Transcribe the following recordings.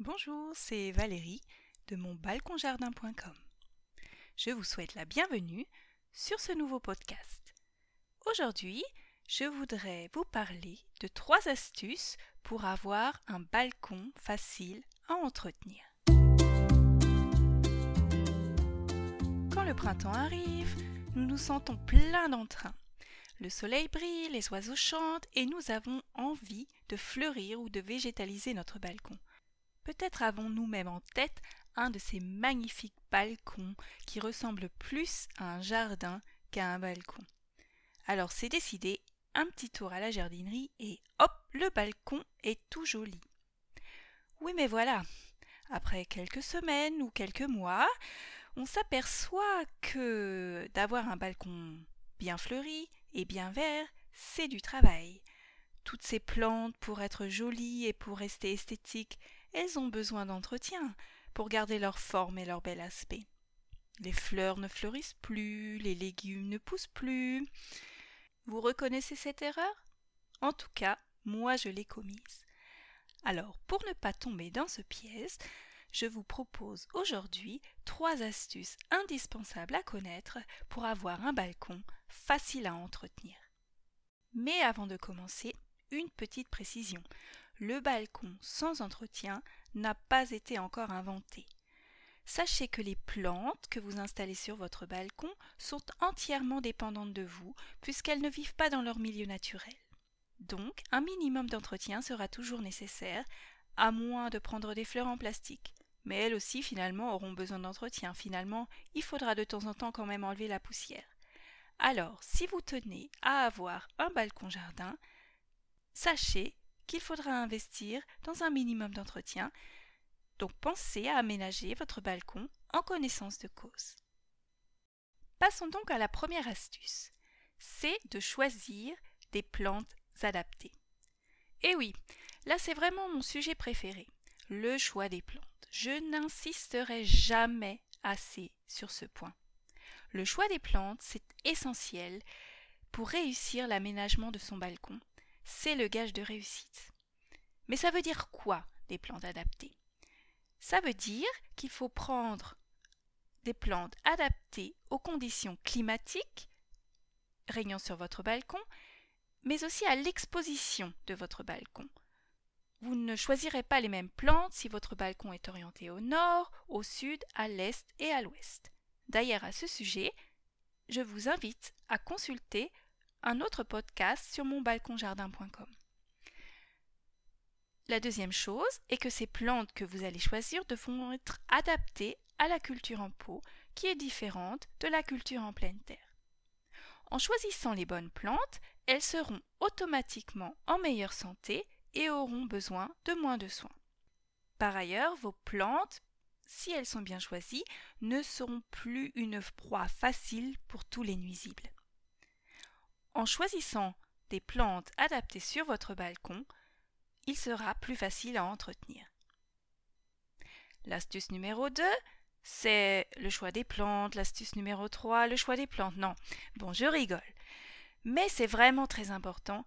Bonjour, c'est Valérie de mon balconjardin.com. Je vous souhaite la bienvenue sur ce nouveau podcast. Aujourd'hui, je voudrais vous parler de trois astuces pour avoir un balcon facile à entretenir. Quand le printemps arrive, nous nous sentons plein d'entrain. Le soleil brille, les oiseaux chantent et nous avons envie de fleurir ou de végétaliser notre balcon. Peut-être avons-nous même en tête un de ces magnifiques balcons qui ressemblent plus à un jardin qu'à un balcon. Alors c'est décidé, un petit tour à la jardinerie et hop, le balcon est tout joli. Oui mais voilà, après quelques semaines ou quelques mois, on s'aperçoit que d'avoir un balcon bien fleuri et bien vert, c'est du travail. Toutes ces plantes, pour être jolies et pour rester esthétiques, elles ont besoin d'entretien pour garder leur forme et leur bel aspect. Les fleurs ne fleurissent plus, les légumes ne poussent plus. Vous reconnaissez cette erreur? En tout cas, moi je l'ai commise. Alors, pour ne pas tomber dans ce piège, je vous propose aujourd'hui trois astuces indispensables à connaître pour avoir un balcon facile à entretenir. Mais avant de commencer, une petite précision le balcon sans entretien n'a pas été encore inventé. Sachez que les plantes que vous installez sur votre balcon sont entièrement dépendantes de vous, puisqu'elles ne vivent pas dans leur milieu naturel. Donc, un minimum d'entretien sera toujours nécessaire, à moins de prendre des fleurs en plastique. Mais elles aussi, finalement, auront besoin d'entretien. Finalement, il faudra de temps en temps quand même enlever la poussière. Alors, si vous tenez à avoir un balcon jardin, sachez qu'il faudra investir dans un minimum d'entretien, donc pensez à aménager votre balcon en connaissance de cause. Passons donc à la première astuce, c'est de choisir des plantes adaptées. Et oui, là c'est vraiment mon sujet préféré, le choix des plantes. Je n'insisterai jamais assez sur ce point. Le choix des plantes, c'est essentiel pour réussir l'aménagement de son balcon c'est le gage de réussite. Mais ça veut dire quoi des plantes adaptées Ça veut dire qu'il faut prendre des plantes adaptées aux conditions climatiques régnant sur votre balcon, mais aussi à l'exposition de votre balcon. Vous ne choisirez pas les mêmes plantes si votre balcon est orienté au nord, au sud, à l'est et à l'ouest. D'ailleurs, à ce sujet, je vous invite à consulter un autre podcast sur mon balconjardin.com. La deuxième chose est que ces plantes que vous allez choisir devront être adaptées à la culture en pot, qui est différente de la culture en pleine terre. En choisissant les bonnes plantes, elles seront automatiquement en meilleure santé et auront besoin de moins de soins. Par ailleurs, vos plantes, si elles sont bien choisies, ne seront plus une proie facile pour tous les nuisibles. En choisissant des plantes adaptées sur votre balcon, il sera plus facile à entretenir. L'astuce numéro 2, c'est le choix des plantes. L'astuce numéro 3, le choix des plantes. Non, bon, je rigole. Mais c'est vraiment très important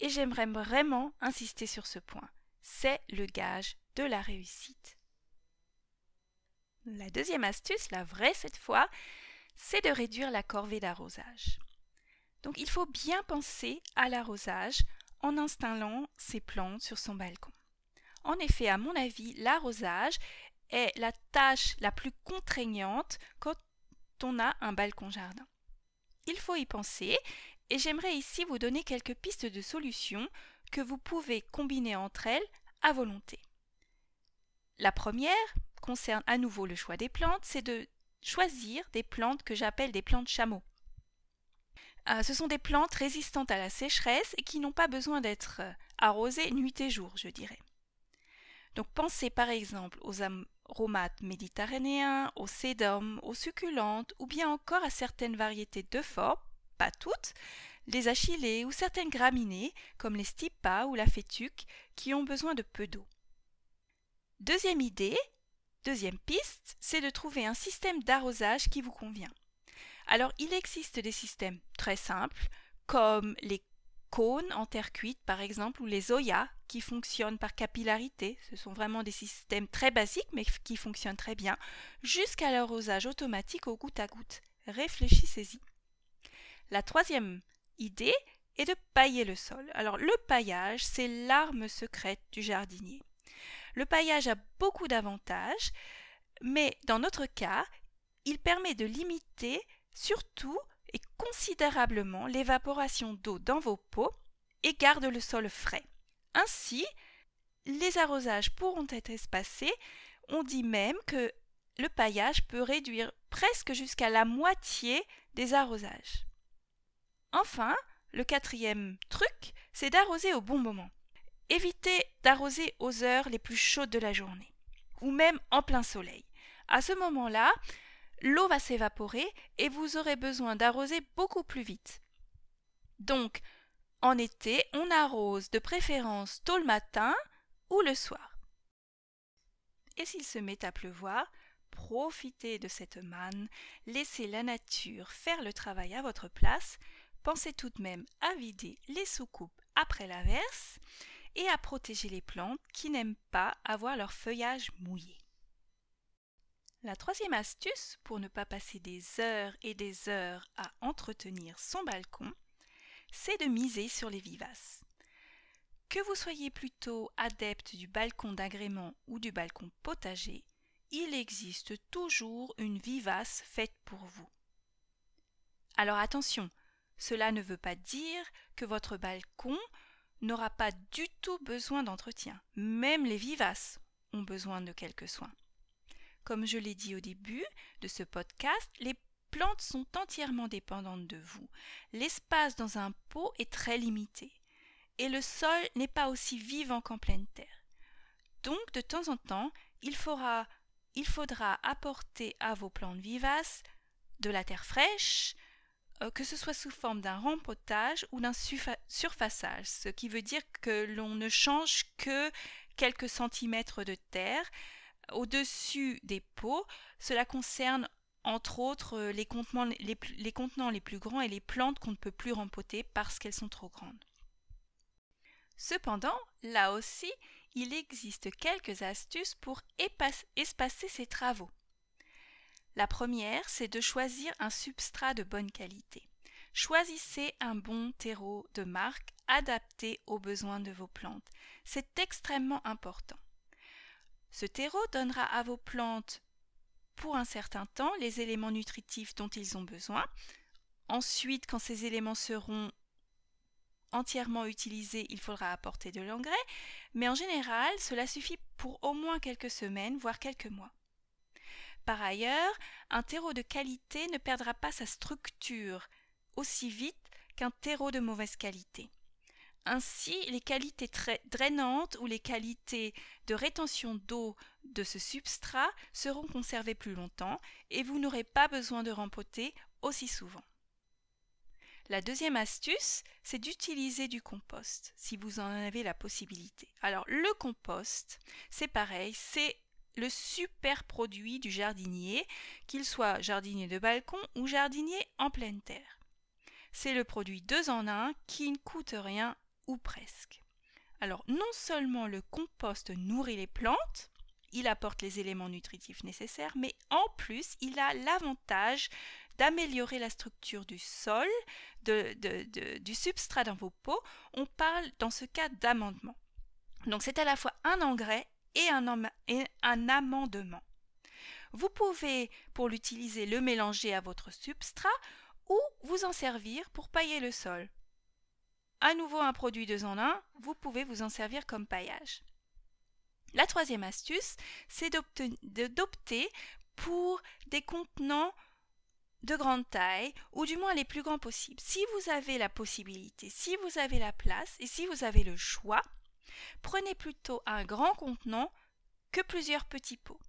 et j'aimerais vraiment insister sur ce point. C'est le gage de la réussite. La deuxième astuce, la vraie cette fois, c'est de réduire la corvée d'arrosage. Donc il faut bien penser à l'arrosage en installant ses plantes sur son balcon. En effet, à mon avis, l'arrosage est la tâche la plus contraignante quand on a un balcon-jardin. Il faut y penser et j'aimerais ici vous donner quelques pistes de solutions que vous pouvez combiner entre elles à volonté. La première concerne à nouveau le choix des plantes, c'est de choisir des plantes que j'appelle des plantes chameaux. Euh, ce sont des plantes résistantes à la sécheresse et qui n'ont pas besoin d'être euh, arrosées nuit et jour, je dirais. Donc pensez par exemple aux aromates méditerranéens, aux sédums, aux succulentes ou bien encore à certaines variétés de d'euphorbes, pas toutes, les achillées ou certaines graminées comme les stipas ou la fétuque qui ont besoin de peu d'eau. Deuxième idée, deuxième piste, c'est de trouver un système d'arrosage qui vous convient. Alors, il existe des systèmes très simples, comme les cônes en terre cuite, par exemple, ou les Oya, qui fonctionnent par capillarité, ce sont vraiment des systèmes très basiques mais qui fonctionnent très bien, jusqu'à l'arrosage automatique au goutte à goutte. Réfléchissez-y. La troisième idée est de pailler le sol. Alors le paillage, c'est l'arme secrète du jardinier. Le paillage a beaucoup d'avantages, mais dans notre cas, il permet de limiter surtout et considérablement l'évaporation d'eau dans vos pots et garde le sol frais. Ainsi, les arrosages pourront être espacés. On dit même que le paillage peut réduire presque jusqu'à la moitié des arrosages. Enfin, le quatrième truc, c'est d'arroser au bon moment. Évitez d'arroser aux heures les plus chaudes de la journée, ou même en plein soleil. À ce moment-là, l'eau va s'évaporer et vous aurez besoin d'arroser beaucoup plus vite. Donc, en été, on arrose de préférence tôt le matin ou le soir. Et s'il se met à pleuvoir, profitez de cette manne, laissez la nature faire le travail à votre place, pensez tout de même à vider les soucoupes après l'averse et à protéger les plantes qui n'aiment pas avoir leur feuillage mouillé. La troisième astuce pour ne pas passer des heures et des heures à entretenir son balcon, c'est de miser sur les vivaces. Que vous soyez plutôt adepte du balcon d'agrément ou du balcon potager, il existe toujours une vivace faite pour vous. Alors attention, cela ne veut pas dire que votre balcon n'aura pas du tout besoin d'entretien. Même les vivaces ont besoin de quelques soins. Comme je l'ai dit au début de ce podcast, les plantes sont entièrement dépendantes de vous. L'espace dans un pot est très limité et le sol n'est pas aussi vivant qu'en pleine terre. Donc, de temps en temps, il faudra, apporter à vos plantes vivaces de la terre fraîche, euh, que ce soit sous forme d'un rempotage ou d'un surfaçage, ce qui veut dire que l'on ne change que quelques centimètres de terre au-dessus des pots. Cela concerne entre autres euh, les contenants les, les contenants les plus grands et les plantes qu'on ne peut plus rempoter parce qu'elles sont trop grandes. Cependant, là aussi, il existe quelques astuces pour espacer ces travaux. La première, c'est de choisir un substrat de bonne qualité. Choisissez un bon terreau de marque adapté aux besoins de vos plantes. C'est extrêmement important. Ce terreau donnera à vos plantes pour un certain temps les éléments nutritifs dont ils ont besoin. Ensuite, quand ces éléments seront entièrement utilisés, il faudra apporter de l'engrais, mais en général, cela suffit pour au moins quelques semaines, voire quelques mois. Par ailleurs, un terreau de qualité ne perdra pas sa structure aussi vite qu'un terreau de mauvaise qualité. Ainsi, les qualités drainantes ou les qualités de rétention d'eau de ce substrat seront conservées plus longtemps et vous n'aurez pas besoin de rempoter aussi souvent. La deuxième astuce, c'est d'utiliser du compost si vous en avez la possibilité. Alors le compost, c'est pareil, c'est le super produit du jardinier, qu'il soit jardinier de balcon ou jardinier en pleine terre. C'est le produit deux en un qui ne coûte rien presque. Alors non seulement le compost nourrit les plantes, il apporte les éléments nutritifs nécessaires, mais en plus il a l'avantage d'améliorer la structure du sol, du substrat dans vos pots. On parle dans ce cas d'amendement. Donc c'est à la fois un engrais et un amendement. Vous pouvez, pour l'utiliser, le mélanger à votre substrat ou vous en servir pour pailler le sol à nouveau un produit deux en un, vous pouvez vous en servir comme paillage. La troisième astuce, c'est d'opter pour des contenants de grande taille, ou du moins les plus grands possibles. Si vous avez la possibilité, si vous avez la place et si vous avez le choix, prenez plutôt un grand contenant que plusieurs petits pots.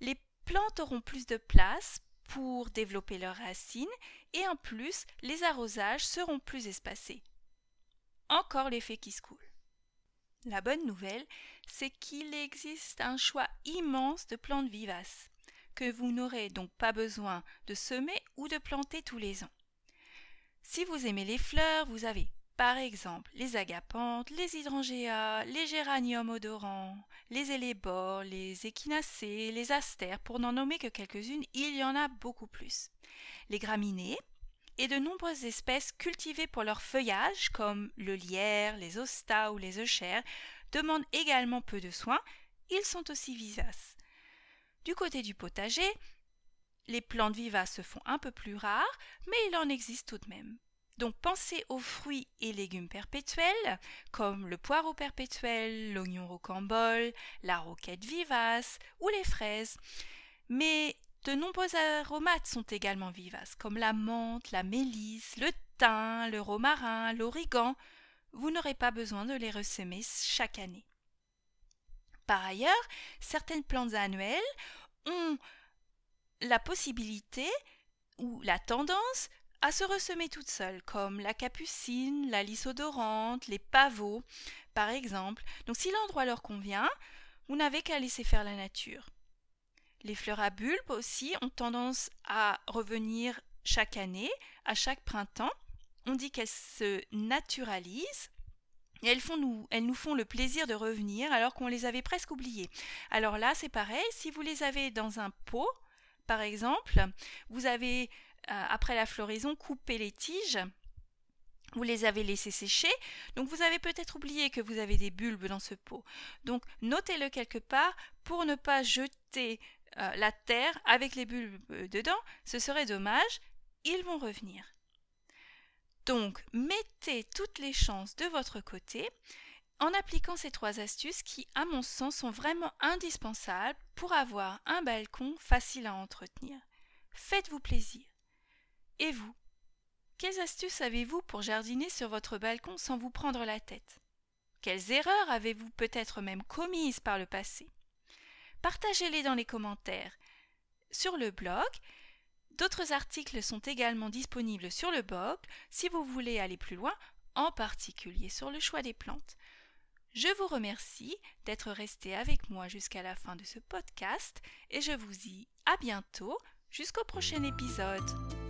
Les plantes auront plus de place pour développer leurs racines et en plus les arrosages seront plus espacés encore l'effet qui se coule. La bonne nouvelle, c'est qu'il existe un choix immense de plantes vivaces, que vous n'aurez donc pas besoin de semer ou de planter tous les ans. Si vous aimez les fleurs, vous avez Par exemple, les agapanthes, les hydrangeas, les géraniums odorants, les élébores, les échinacées, les astères, pour n'en nommer que quelques-unes, il y en a beaucoup plus. Les graminées et de nombreuses espèces cultivées pour leur feuillage, comme le lierre, les ostas ou les euchères, demandent également peu de soins, ils sont aussi vivaces. Du côté du potager, les plantes vivaces se font un peu plus rares, mais il en existe tout de même. Donc pensez aux fruits et légumes perpétuels, comme le poireau perpétuel, l'oignon rocambole, la roquette vivace ou les fraises. Mais de nombreux aromates sont également vivaces, comme la menthe, la mélisse, le thym, le romarin, l'origan. Vous n'aurez pas besoin de les ressemer chaque année. Par ailleurs, certaines plantes annuelles ont la possibilité ou la tendance à se ressemer toutes seules, comme la capucine, la lys odorante, les pavots, par exemple. Donc si l'endroit leur convient, vous n'avez qu'à laisser faire la nature. Les fleurs à bulbes aussi ont tendance à revenir chaque année, à chaque printemps. On dit qu'elles se naturalisent. Et elles, nous, font le plaisir de revenir alors qu'on les avait presque oubliées. Alors là, c'est pareil, si vous les avez dans un pot, par exemple, vous avez euh, après la floraison, coupez les tiges. Vous les avez laissées sécher, donc vous avez peut-être oublié que vous avez des bulbes dans ce pot. Donc notez-le quelque part pour ne pas jeter euh, la terre avec les bulbes dedans, ce serait dommage, ils vont revenir. Donc mettez toutes les chances de votre côté en appliquant ces trois astuces qui, à mon sens, sont vraiment indispensables pour avoir un balcon facile à entretenir. Faites-vous plaisir. Et vous Quelles astuces avez-vous pour jardiner sur votre balcon sans vous prendre la tête? Quelles erreurs avez-vous peut-être même commises par le passé? Partagez-les dans les commentaires. Sur le blog, d'autres articles sont également disponibles sur le blog si vous voulez aller plus loin, en particulier sur le choix des plantes. Je vous remercie d'être resté avec moi jusqu'à la fin de ce podcast et je vous dis à bientôt jusqu'au prochain épisode.